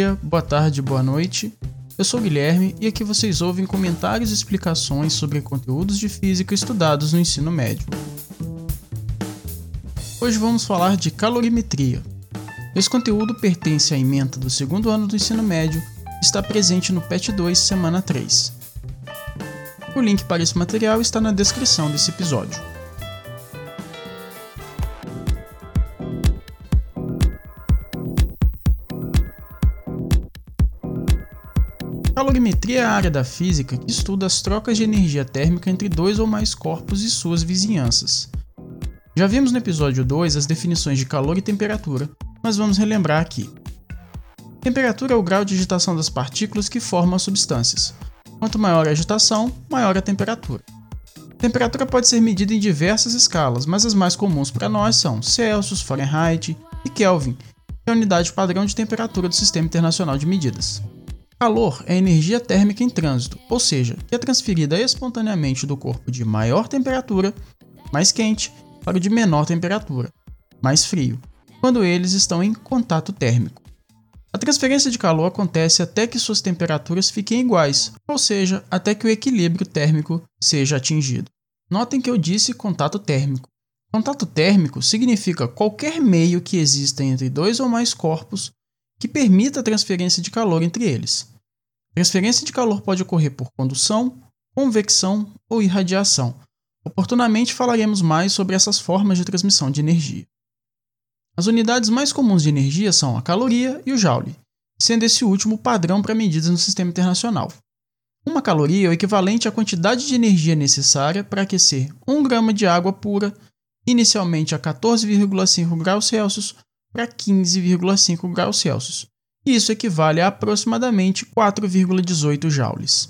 dia, boa tarde, boa noite. Eu sou Guilherme e aqui vocês ouvem comentários e explicações sobre conteúdos de física estudados no ensino médio. Hoje vamos falar de calorimetria. Esse conteúdo pertence à ementa do segundo ano do ensino médio e está presente no PET 2, semana 3. O link para esse material está na descrição desse episódio. Calorimetria é a área da física que estuda as trocas de energia térmica entre dois ou mais corpos e suas vizinhanças. Já vimos no episódio 2 as definições de calor e temperatura, mas vamos relembrar aqui. Temperatura é o grau de agitação das partículas que formam as substâncias. Quanto maior a agitação, maior a temperatura. Temperatura pode ser medida em diversas escalas, mas as mais comuns para nós são Celsius, Fahrenheit e Kelvin, que é a unidade padrão de temperatura do Sistema Internacional de Medidas. Calor é energia térmica em trânsito, ou seja, que é transferida espontaneamente do corpo de maior temperatura, mais quente, para o de menor temperatura, mais frio, quando eles estão em contato térmico. A transferência de calor acontece até que suas temperaturas fiquem iguais, ou seja, até que o equilíbrio térmico seja atingido. Notem que eu disse contato térmico. Contato térmico significa qualquer meio que exista entre dois ou mais corpos que permita a transferência de calor entre eles. Transferência de calor pode ocorrer por condução, convecção ou irradiação. Oportunamente falaremos mais sobre essas formas de transmissão de energia. As unidades mais comuns de energia são a caloria e o joule, sendo esse último padrão para medidas no sistema internacional. Uma caloria é o equivalente à quantidade de energia necessária para aquecer 1 grama de água pura, inicialmente a 14,5 graus Celsius, para 15,5 graus Celsius. Isso equivale a aproximadamente 4,18 joules.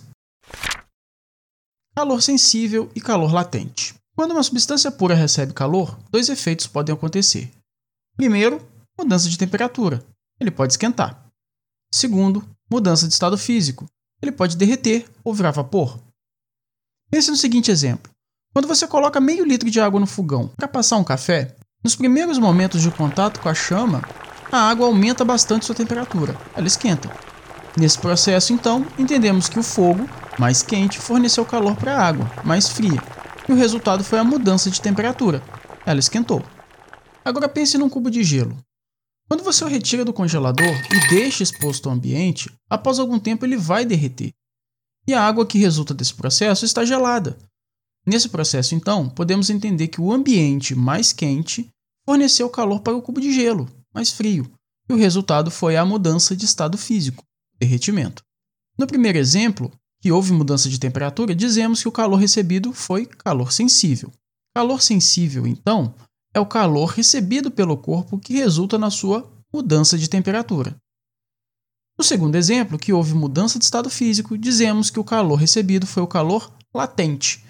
Calor sensível e calor latente. Quando uma substância pura recebe calor, dois efeitos podem acontecer. Primeiro, mudança de temperatura. Ele pode esquentar. Segundo, mudança de estado físico. Ele pode derreter ou virar vapor. Pense no seguinte exemplo: quando você coloca meio litro de água no fogão para passar um café, nos primeiros momentos de contato com a chama, a água aumenta bastante sua temperatura, ela esquenta. Nesse processo, então, entendemos que o fogo, mais quente, forneceu calor para a água, mais fria, e o resultado foi a mudança de temperatura, ela esquentou. Agora pense num cubo de gelo. Quando você o retira do congelador e deixa exposto ao ambiente, após algum tempo ele vai derreter. E a água que resulta desse processo está gelada, Nesse processo, então, podemos entender que o ambiente mais quente forneceu calor para o cubo de gelo, mais frio, e o resultado foi a mudança de estado físico, derretimento. No primeiro exemplo, que houve mudança de temperatura, dizemos que o calor recebido foi calor sensível. Calor sensível, então, é o calor recebido pelo corpo que resulta na sua mudança de temperatura. No segundo exemplo, que houve mudança de estado físico, dizemos que o calor recebido foi o calor latente,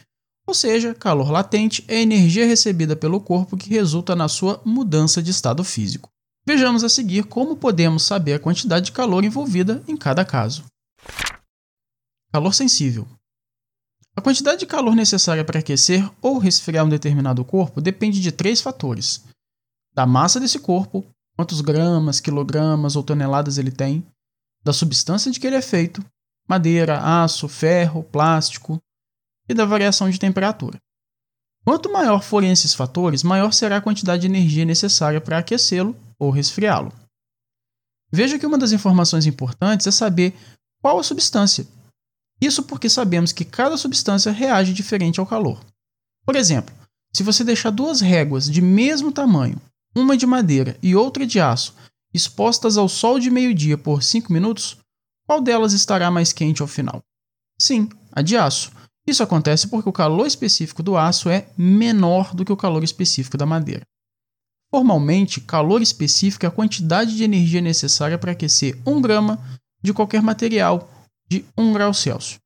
ou seja, calor latente é a energia recebida pelo corpo que resulta na sua mudança de estado físico. Vejamos a seguir como podemos saber a quantidade de calor envolvida em cada caso. Calor sensível. A quantidade de calor necessária para aquecer ou resfriar um determinado corpo depende de três fatores: da massa desse corpo, quantos gramas, quilogramas ou toneladas ele tem, da substância de que ele é feito, madeira, aço, ferro, plástico, e da variação de temperatura. Quanto maior forem esses fatores, maior será a quantidade de energia necessária para aquecê-lo ou resfriá-lo. Veja que uma das informações importantes é saber qual a substância. Isso porque sabemos que cada substância reage diferente ao calor. Por exemplo, se você deixar duas réguas de mesmo tamanho, uma de madeira e outra de aço, expostas ao sol de meio-dia por 5 minutos, qual delas estará mais quente ao final? Sim, a de aço, isso acontece porque o calor específico do aço é menor do que o calor específico da madeira. Formalmente, calor específico é a quantidade de energia necessária para aquecer 1 grama de qualquer material de 1 grau Celsius.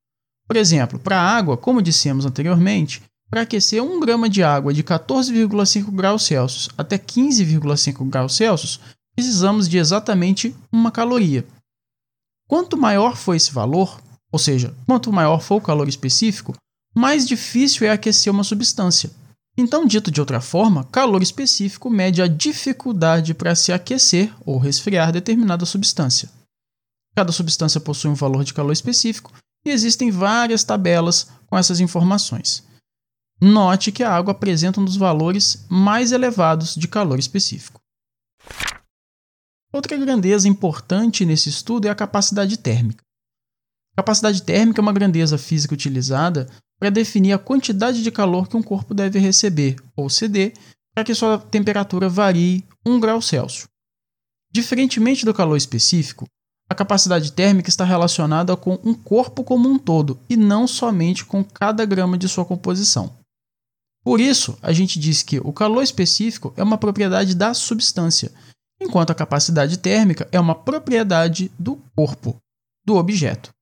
Por exemplo, para a água, como dissemos anteriormente, para aquecer 1 grama de água de 14,5 graus Celsius até 15,5 graus Celsius, precisamos de exatamente uma caloria. Quanto maior for esse valor, ou seja, quanto maior for o calor específico, mais difícil é aquecer uma substância. Então, dito de outra forma, calor específico mede a dificuldade para se aquecer ou resfriar determinada substância. Cada substância possui um valor de calor específico e existem várias tabelas com essas informações. Note que a água apresenta um dos valores mais elevados de calor específico. Outra grandeza importante nesse estudo é a capacidade térmica. Capacidade térmica é uma grandeza física utilizada para definir a quantidade de calor que um corpo deve receber, ou CD, para que sua temperatura varie 1 grau Celsius. Diferentemente do calor específico, a capacidade térmica está relacionada com um corpo como um todo e não somente com cada grama de sua composição. Por isso, a gente diz que o calor específico é uma propriedade da substância, enquanto a capacidade térmica é uma propriedade do corpo, do objeto.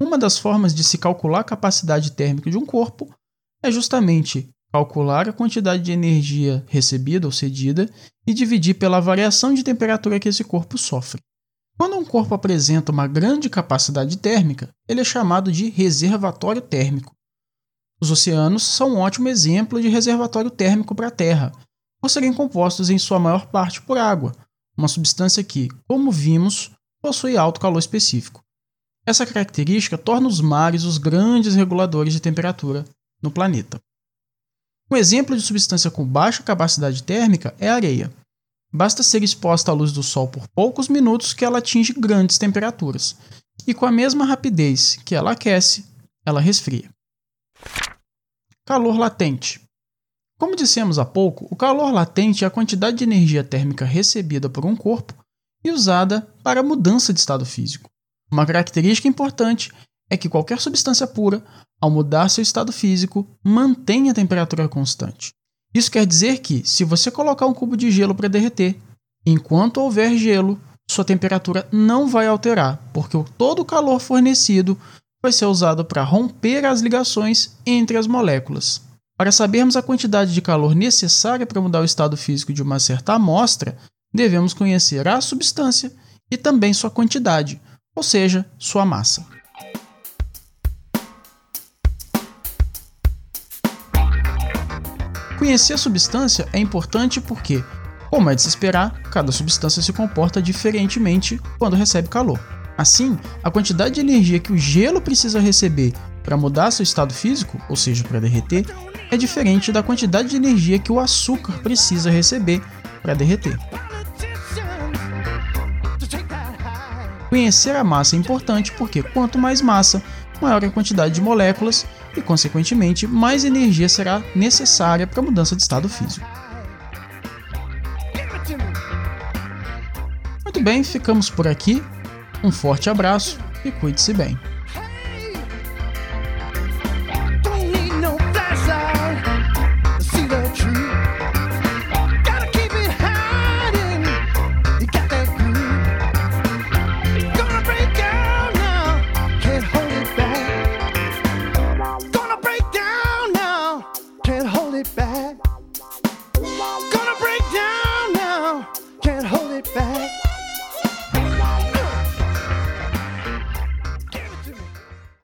Uma das formas de se calcular a capacidade térmica de um corpo é justamente calcular a quantidade de energia recebida ou cedida e dividir pela variação de temperatura que esse corpo sofre. Quando um corpo apresenta uma grande capacidade térmica, ele é chamado de reservatório térmico. Os oceanos são um ótimo exemplo de reservatório térmico para a Terra, por serem compostos em sua maior parte por água, uma substância que, como vimos, possui alto calor específico. Essa característica torna os mares os grandes reguladores de temperatura no planeta. Um exemplo de substância com baixa capacidade térmica é a areia. Basta ser exposta à luz do sol por poucos minutos que ela atinge grandes temperaturas, e com a mesma rapidez que ela aquece, ela resfria. Calor latente. Como dissemos há pouco, o calor latente é a quantidade de energia térmica recebida por um corpo e usada para a mudança de estado físico. Uma característica importante é que qualquer substância pura ao mudar seu estado físico, mantém a temperatura constante. Isso quer dizer que, se você colocar um cubo de gelo para derreter, enquanto houver gelo, sua temperatura não vai alterar, porque todo o calor fornecido vai ser usado para romper as ligações entre as moléculas. Para sabermos a quantidade de calor necessária para mudar o estado físico de uma certa amostra, devemos conhecer a substância e também sua quantidade, ou seja, sua massa. Conhecer a substância é importante porque, como é de se esperar, cada substância se comporta diferentemente quando recebe calor. Assim, a quantidade de energia que o gelo precisa receber para mudar seu estado físico, ou seja, para derreter, é diferente da quantidade de energia que o açúcar precisa receber para derreter. Conhecer a massa é importante porque quanto mais massa, maior a quantidade de moléculas e, consequentemente, mais energia será necessária para a mudança de estado físico. Muito bem, ficamos por aqui. Um forte abraço e cuide-se bem.